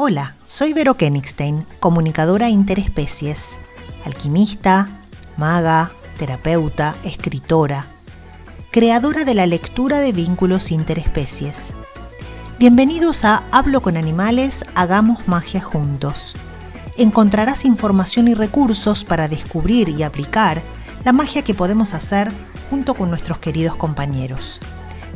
Hola, soy Vero Kenigstein, comunicadora interespecies, alquimista, maga, terapeuta, escritora, creadora de la lectura de vínculos interespecies. Bienvenidos a Hablo con Animales, Hagamos Magia Juntos. Encontrarás información y recursos para descubrir y aplicar la magia que podemos hacer junto con nuestros queridos compañeros.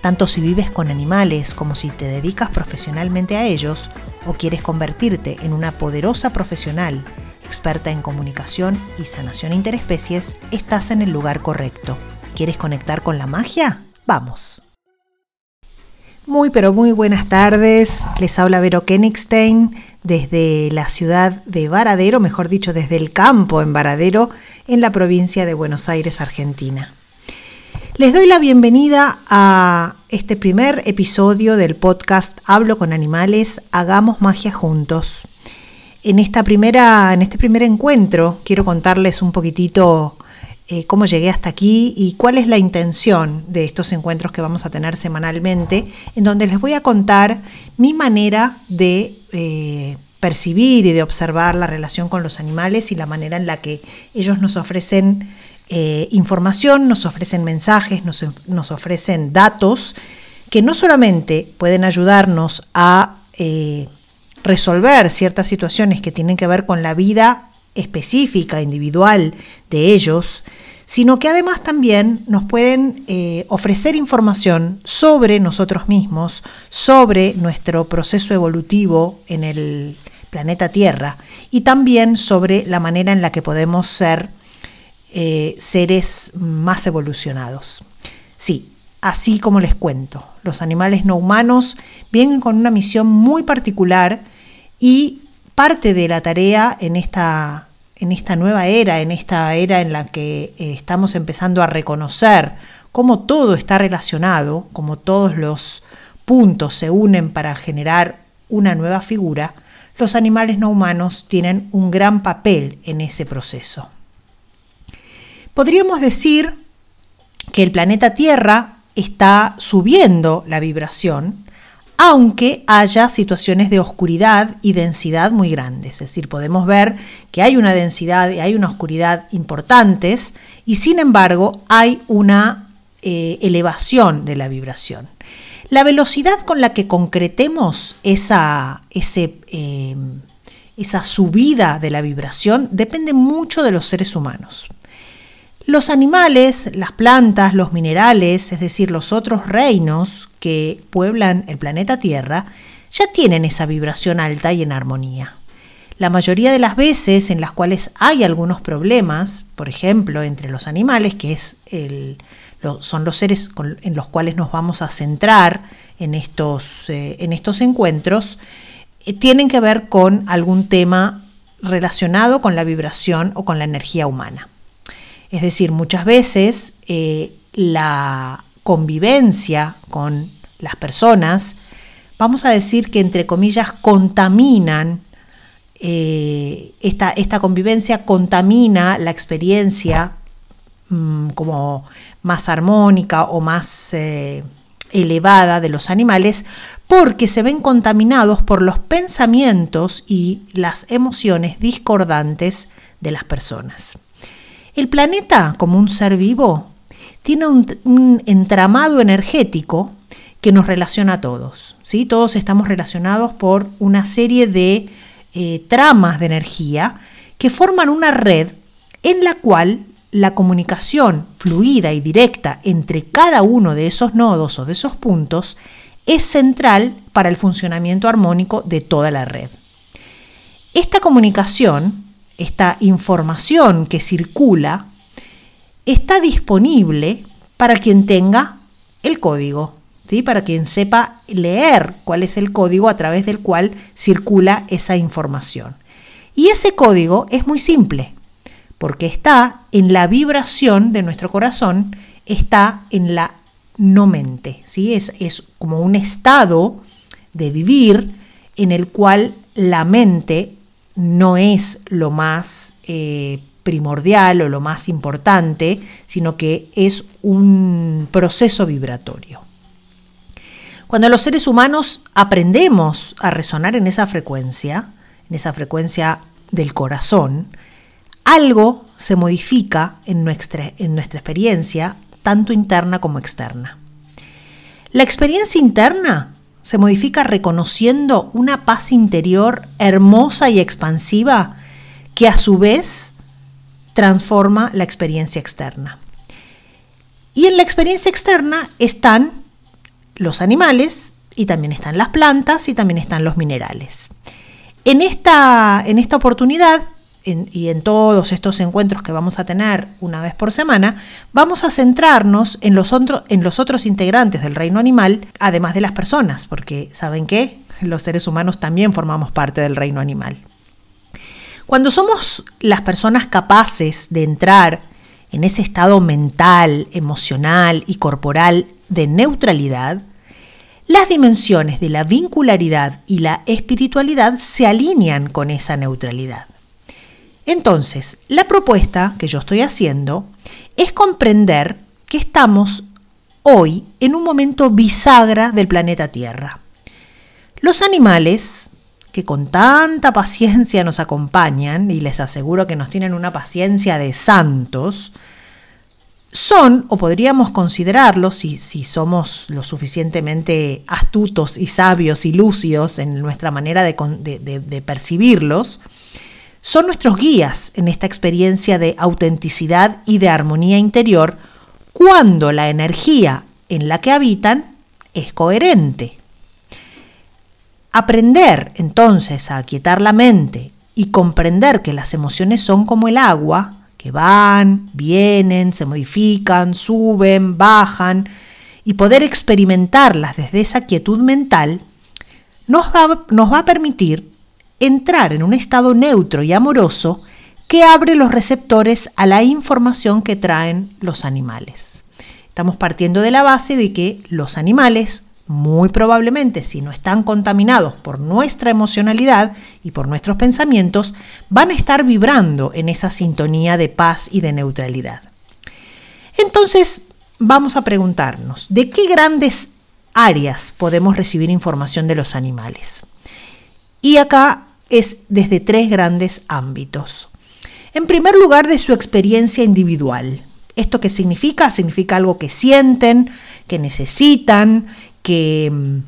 Tanto si vives con animales como si te dedicas profesionalmente a ellos o quieres convertirte en una poderosa profesional experta en comunicación y sanación interespecies, estás en el lugar correcto. ¿Quieres conectar con la magia? Vamos. Muy pero muy buenas tardes. Les habla Vero Kenigstein desde la ciudad de Varadero, mejor dicho, desde el campo en Varadero, en la provincia de Buenos Aires, Argentina. Les doy la bienvenida a este primer episodio del podcast Hablo con animales, hagamos magia juntos. En, esta primera, en este primer encuentro quiero contarles un poquitito eh, cómo llegué hasta aquí y cuál es la intención de estos encuentros que vamos a tener semanalmente, en donde les voy a contar mi manera de eh, percibir y de observar la relación con los animales y la manera en la que ellos nos ofrecen eh, información, nos ofrecen mensajes, nos, ofrecen datos que no solamente pueden ayudarnos a eh, resolver ciertas situaciones que tienen que ver con la vida específica, individual de ellos, sino que además también nos pueden eh, ofrecer información sobre nosotros mismos, sobre nuestro proceso evolutivo en el planeta Tierra y también sobre la manera en la que podemos ser eh, seres más evolucionados. Sí, así como les cuento, los animales no humanos vienen con una misión muy particular y parte de la tarea en esta, en esta nueva era, en esta era en la que eh, estamos empezando a reconocer cómo todo está relacionado, cómo todos los puntos se unen para generar una nueva figura, los animales no humanos tienen un gran papel en ese proceso. Podríamos decir que el planeta Tierra está subiendo la vibración, aunque haya situaciones de oscuridad y densidad muy grandes. Es decir, podemos ver que hay una densidad y hay una oscuridad importantes y sin embargo hay una eh, elevación de la vibración. La velocidad con la que concretemos esa, eh, esa subida de la vibración depende mucho de los seres humanos. Los animales, las plantas, los minerales, es decir, los otros reinos que pueblan el planeta Tierra, ya tienen esa vibración alta y en armonía. La mayoría de las veces en las cuales hay algunos problemas, por ejemplo, entre los animales, que es el, son los seres en los cuales nos vamos a centrar en estos, eh, en estos encuentros, eh, tienen que ver con algún tema relacionado con la vibración o con la energía humana. Es decir, muchas veces eh, la convivencia con las personas, vamos a decir que entre comillas contaminan, eh, esta, esta, convivencia contamina la experiencia mm, como más armónica o más eh, elevada de los animales porque se ven contaminados por los pensamientos y las emociones discordantes de las personas. El planeta, como un ser vivo, tiene un, entramado energético que nos relaciona a todos. ¿sí? Todos estamos relacionados por una serie de eh, tramas de energía que forman una red en la cual la comunicación fluida y directa entre cada uno de esos nodos o de esos puntos es central para el funcionamiento armónico de toda la red. Esta comunicación esta información que circula está disponible para quien tenga el código, ¿sí? para quien sepa leer cuál es el código a través del cual circula esa información. Y ese código es muy simple, porque está en la vibración de nuestro corazón, está en la no mente, ¿sí? es, es como un estado de vivir en el cual la mente no es lo más eh, primordial o lo más importante, sino que es un proceso vibratorio. Cuando los seres humanos aprendemos a resonar en esa frecuencia, en esa frecuencia del corazón, algo se modifica en nuestra, en nuestra experiencia, tanto interna como externa. La experiencia interna se modifica reconociendo una paz interior hermosa y expansiva que a su vez transforma la experiencia externa. Y en la experiencia externa están los animales y también están las plantas y también están los minerales. En esta, en esta oportunidad y en todos estos encuentros que vamos a tener una vez por semana, vamos a centrarnos en los, en los otros integrantes del reino animal, además de las personas, porque ¿saben qué? Los seres humanos también formamos parte del reino animal. Cuando somos las personas capaces de entrar en ese estado mental, emocional y corporal de neutralidad, las dimensiones de la vincularidad y la espiritualidad se alinean con esa neutralidad. Entonces, la propuesta que yo estoy haciendo es comprender que estamos hoy en un momento bisagra del planeta Tierra. Los animales, que con tanta paciencia nos acompañan, y les aseguro que nos tienen una paciencia de santos, son, o podríamos considerarlos, si, si, somos lo suficientemente astutos y sabios y lúcidos en nuestra manera de, de percibirlos, son nuestros guías en esta experiencia de autenticidad y de armonía interior cuando la energía en la que habitan es coherente. Aprender entonces a aquietar la mente y comprender que las emociones son como el agua, que van, vienen, se modifican, suben, bajan, y poder experimentarlas desde esa quietud mental, nos va, nos va a permitir entrar en un estado neutro y amoroso que abre los receptores a la información que traen los animales. Estamos partiendo de la base de que los animales muy probablemente si no están contaminados por nuestra emocionalidad y por nuestros pensamientos, van a estar vibrando en esa sintonía de paz y de neutralidad. Entonces, vamos a preguntarnos, ¿de qué grandes áreas podemos recibir información de los animales? Y acá es desde tres grandes ámbitos. En primer lugar, de su experiencia individual. ¿Esto qué significa? Significa algo que sienten, que necesitan, que mm,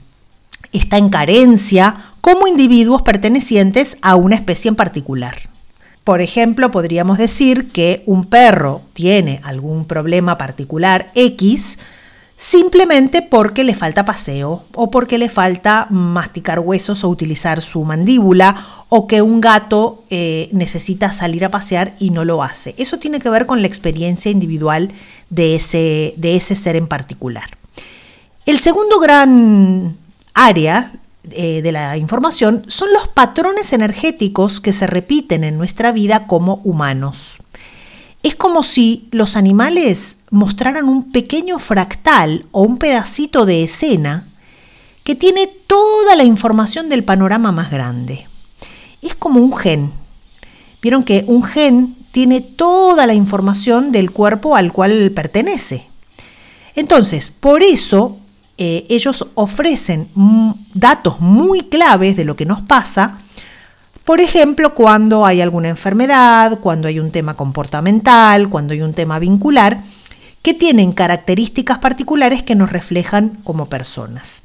está en carencia como individuos pertenecientes a una especie en particular. Por ejemplo, podríamos decir que un perro tiene algún problema particular X simplemente porque le falta paseo o porque le falta masticar huesos o utilizar su mandíbula o que un gato eh, necesita salir a pasear y no lo hace. Eso tiene que ver con la experiencia individual de ese, de ese ser en particular. El segundo gran área eh, de la información son los patrones energéticos que se repiten en nuestra vida como humanos. Es como si los animales mostraran un pequeño fractal o un pedacito de escena que tiene toda la información del panorama más grande. Es como un gen. Vieron que un gen tiene toda la información del cuerpo al cual pertenece. Entonces, por eso eh, ellos ofrecen datos muy claves de lo que nos pasa, por ejemplo, cuando hay alguna enfermedad, cuando hay un tema comportamental, cuando hay un tema vincular, que tienen características particulares que nos reflejan como personas.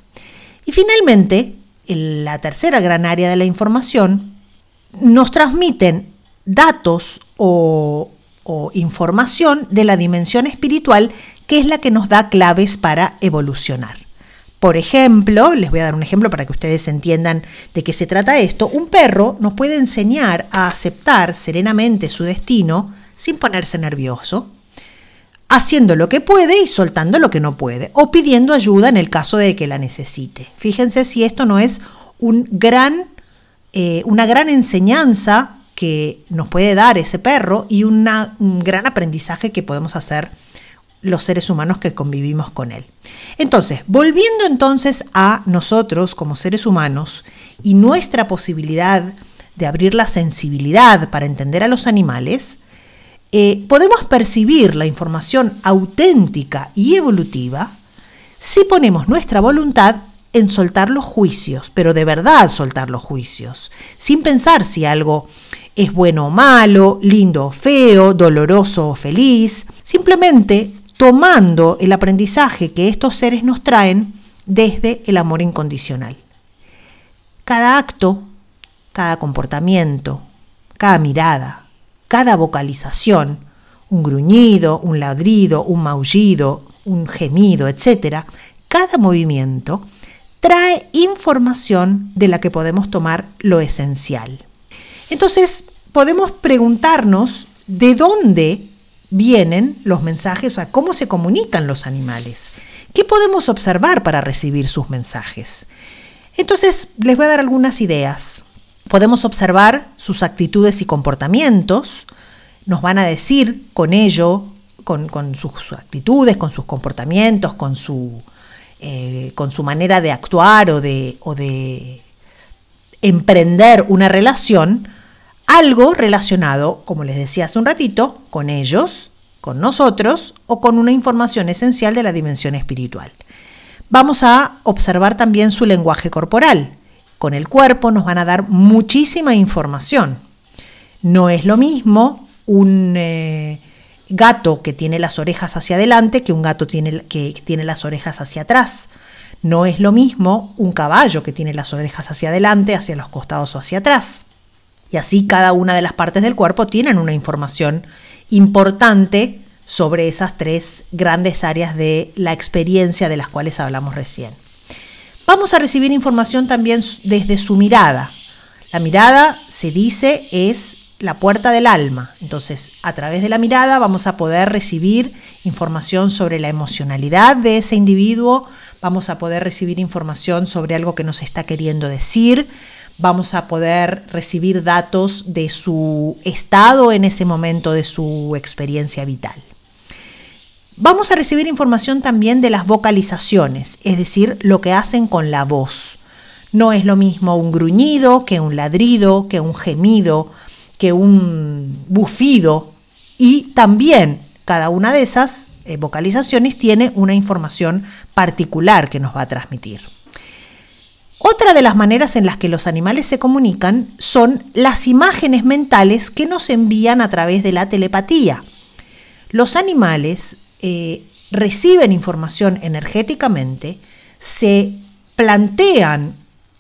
Y finalmente, la tercera gran área de la información, nos transmiten datos o información de la dimensión espiritual que es la que nos da claves para evolucionar. Por ejemplo, les voy a dar un ejemplo para que ustedes entiendan de qué se trata esto. Un perro nos puede enseñar a aceptar serenamente su destino sin ponerse nervioso, haciendo lo que puede y soltando lo que no puede, o pidiendo ayuda en el caso de que la necesite. Fíjense si esto no es un gran, eh, una gran enseñanza que nos puede dar ese perro y un gran aprendizaje que podemos hacer los seres humanos que convivimos con él. Entonces, volviendo entonces a nosotros como seres humanos y nuestra posibilidad de abrir la sensibilidad para entender a los animales, eh, podemos percibir la información auténtica y evolutiva si ponemos nuestra voluntad en soltar los juicios, pero de verdad soltar los juicios, sin pensar si algo es bueno o malo, lindo o feo, doloroso o feliz, simplemente tomando el aprendizaje que estos seres nos traen desde el amor incondicional. Cada acto, cada comportamiento, cada mirada, cada vocalización, un gruñido, un ladrido, un maullido, un gemido, etc., cada movimiento trae información de la que podemos tomar lo esencial. Entonces, podemos preguntarnos de dónde vienen los mensajes, o sea, cómo se comunican los animales. ¿Qué podemos observar para recibir sus mensajes? Entonces, les voy a dar algunas ideas. Podemos observar sus actitudes y comportamientos, nos van a decir con ello, con, sus, actitudes, con sus comportamientos, con su, eh, con su manera de actuar o de, o de emprender una relación, algo relacionado, como les decía hace un ratito, con ellos, con nosotros o con una información esencial de la dimensión espiritual. Vamos a observar también su lenguaje corporal. Con el cuerpo nos van a dar muchísima información. No es lo mismo un eh, gato que tiene las orejas hacia adelante que un gato tiene, que tiene las orejas hacia atrás. No es lo mismo un caballo que tiene las orejas hacia adelante, hacia los costados o hacia atrás. Y así cada una de las partes del cuerpo tienen una información importante sobre esas tres grandes áreas de la experiencia de las cuales hablamos recién. Vamos a recibir información también desde su mirada. La mirada, se dice, es la puerta del alma. Entonces, a través de la mirada vamos a poder recibir información sobre la emocionalidad de ese individuo, vamos a poder recibir información sobre algo que nos está queriendo decir, vamos a poder recibir datos de su estado en ese momento de su experiencia vital. Vamos a recibir información también de las vocalizaciones, es decir, lo que hacen con la voz. No es lo mismo un gruñido que un ladrido, que un gemido, que un bufido y también cada una de esas eh, vocalizaciones tiene una información particular que nos va a transmitir. Otra de las maneras en las que los animales se comunican son las imágenes mentales que nos envían a través de la telepatía. Los animales eh, reciben información energéticamente, se plantean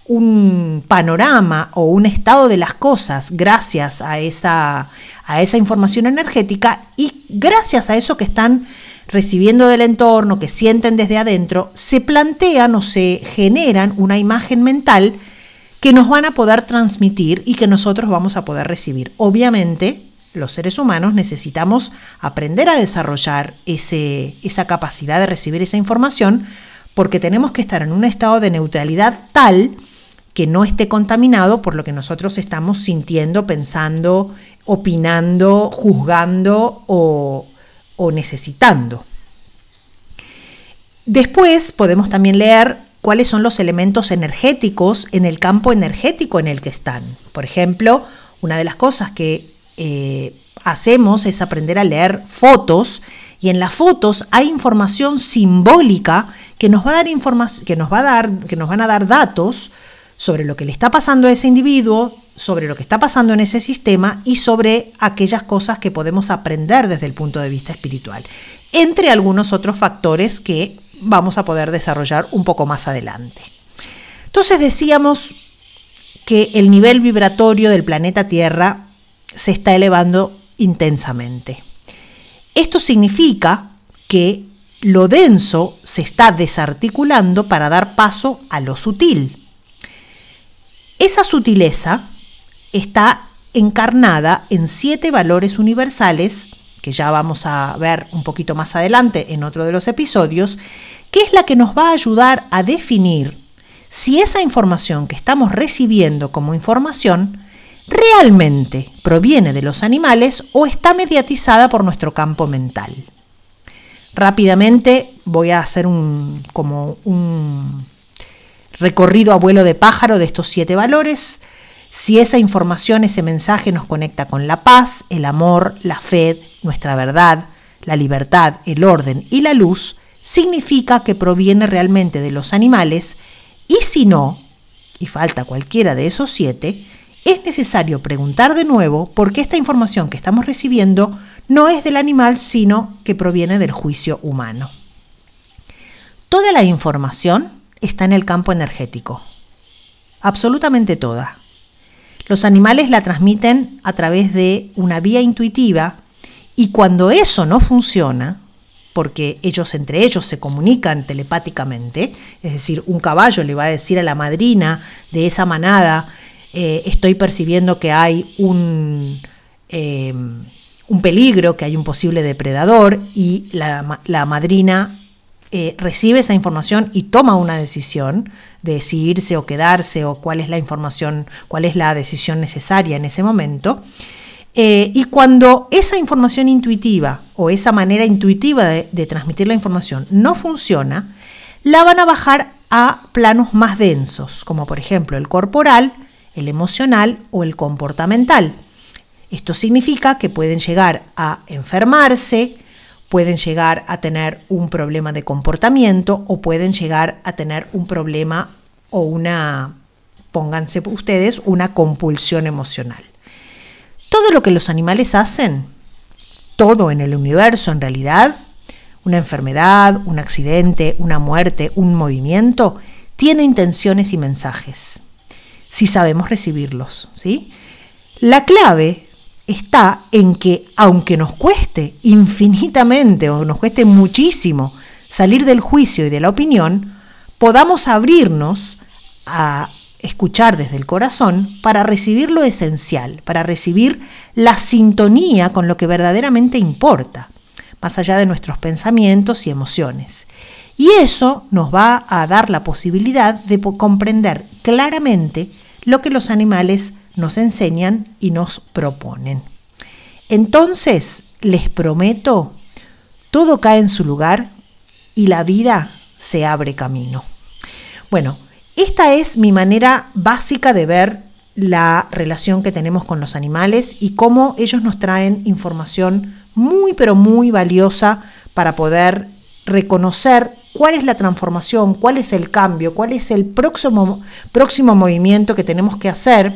un panorama o un estado de las cosas gracias a esa, a esa información energética y gracias a eso que están recibiendo del entorno, que sienten desde adentro, se plantean o se generan una imagen mental que nos van a poder transmitir y que nosotros vamos a poder recibir. Obviamente, los seres humanos necesitamos aprender a desarrollar ese, esa capacidad de recibir esa información porque tenemos que estar en un estado de neutralidad tal que no esté contaminado por lo que nosotros estamos sintiendo, pensando, opinando, juzgando o, o necesitando. Después podemos también leer cuáles son los elementos energéticos en el campo energético en el que están. Por ejemplo, una de las cosas que eh, hacemos es aprender a leer fotos y en las fotos hay información simbólica que nos va a dar que nos va a dar que nos van a dar datos sobre lo que le está pasando a ese individuo, sobre lo que está pasando en ese sistema y sobre aquellas cosas que podemos aprender desde el punto de vista espiritual, entre algunos otros factores que vamos a poder desarrollar un poco más adelante. Entonces decíamos que el nivel vibratorio del planeta Tierra se está elevando intensamente. Esto significa que lo denso se está desarticulando para dar paso a lo sutil. Esa sutileza está encarnada en siete valores universales, que ya vamos a ver un poquito más adelante en otro de los episodios, que es la que nos va a ayudar a definir si esa información que estamos recibiendo como información realmente proviene de los animales o está mediatizada por nuestro campo mental. Rápidamente voy a hacer un, como un recorrido a vuelo de pájaro de estos siete valores. Si esa información, ese mensaje nos conecta con la paz, el amor, la fe, nuestra verdad, la libertad, el orden y la luz, significa que proviene realmente de los animales Y si no, y falta cualquiera de esos siete, es necesario preguntar de nuevo por qué esta información que estamos recibiendo no es del animal, sino que proviene del juicio humano. Toda la información está en el campo energético, absolutamente toda. Los animales la transmiten a través de una vía intuitiva y cuando eso no funciona, porque ellos entre ellos se comunican telepáticamente, es decir, un caballo le va a decir a la madrina de esa manada, eh, estoy percibiendo que hay un, eh, un, peligro, que hay un posible depredador, y la, la madrina eh, recibe esa información y toma una decisión de irse o quedarse o cuál es la información, cuál es la decisión necesaria en ese momento. Eh, y cuando esa información intuitiva o esa manera intuitiva de, transmitir la información no funciona, la van a bajar a planos más densos, como por ejemplo el corporal, el emocional o el comportamental. Esto significa que pueden llegar a enfermarse, pueden llegar a tener un problema de comportamiento o pueden llegar a tener un problema o una, pónganse ustedes, una compulsión emocional. Todo lo que los animales hacen, todo en el universo en realidad, una enfermedad, un accidente, una muerte, un movimiento, tiene intenciones y mensajes, si sabemos recibirlos. ¿sí? La clave está en que, aunque nos cueste infinitamente o nos cueste muchísimo salir del juicio y de la opinión, podamos abrirnos a escuchar desde el corazón para recibir lo esencial, para recibir la sintonía con lo que verdaderamente importa, más allá de nuestros pensamientos y emociones. Y eso nos va a dar la posibilidad de comprender claramente lo que los animales nos enseñan y nos proponen. Entonces, les prometo, todo cae en su lugar y la vida se abre camino. Bueno, esta es mi manera básica de ver la relación que tenemos con los animales y cómo ellos nos traen información muy pero muy valiosa para poder reconocer cuál es la transformación, cuál es el cambio, cuál es el próximo, próximo movimiento que tenemos que hacer,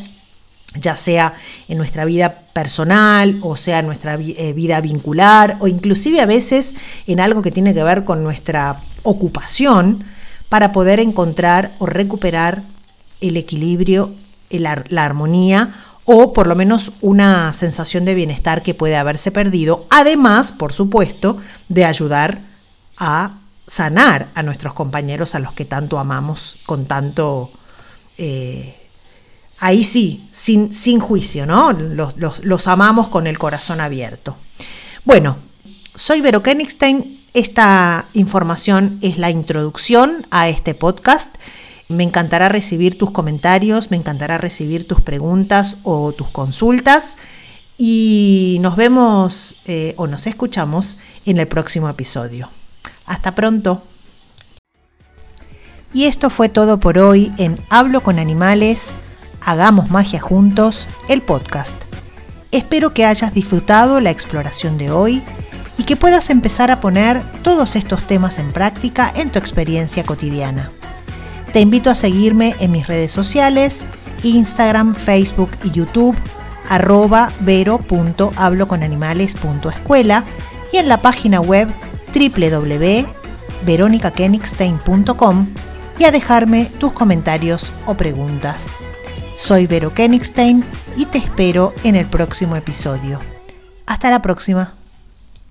ya sea en nuestra vida personal o sea en nuestra eh, vida vincular o inclusive a veces en algo que tiene que ver con nuestra ocupación para poder encontrar o recuperar el equilibrio, la armonía o por lo menos una sensación de bienestar que puede haberse perdido, además, por supuesto, de ayudar a sanar a nuestros compañeros a los que tanto amamos con tanto... Eh, ahí sí, sin, sin juicio, ¿no? Los, los, amamos con el corazón abierto. Bueno, soy Vero Kenigstein, esta información es la introducción a este podcast. Me encantará recibir tus comentarios, me encantará recibir tus preguntas o tus consultas y nos vemos eh, o nos escuchamos en el próximo episodio. Hasta pronto. Y esto fue todo por hoy en Hablo con Animales, Hagamos Magia Juntos, el podcast. Espero que hayas disfrutado la exploración de hoy y que puedas empezar a poner todos estos temas en práctica en tu experiencia cotidiana. Te invito a seguirme en mis redes sociales, Instagram, Facebook y YouTube, arroba vero.habloconanimales.escuela y en la página web www.veronicakenigstein.com y a dejarme tus comentarios o preguntas. Soy Vero Kenigstein y te espero en el próximo episodio. Hasta la próxima.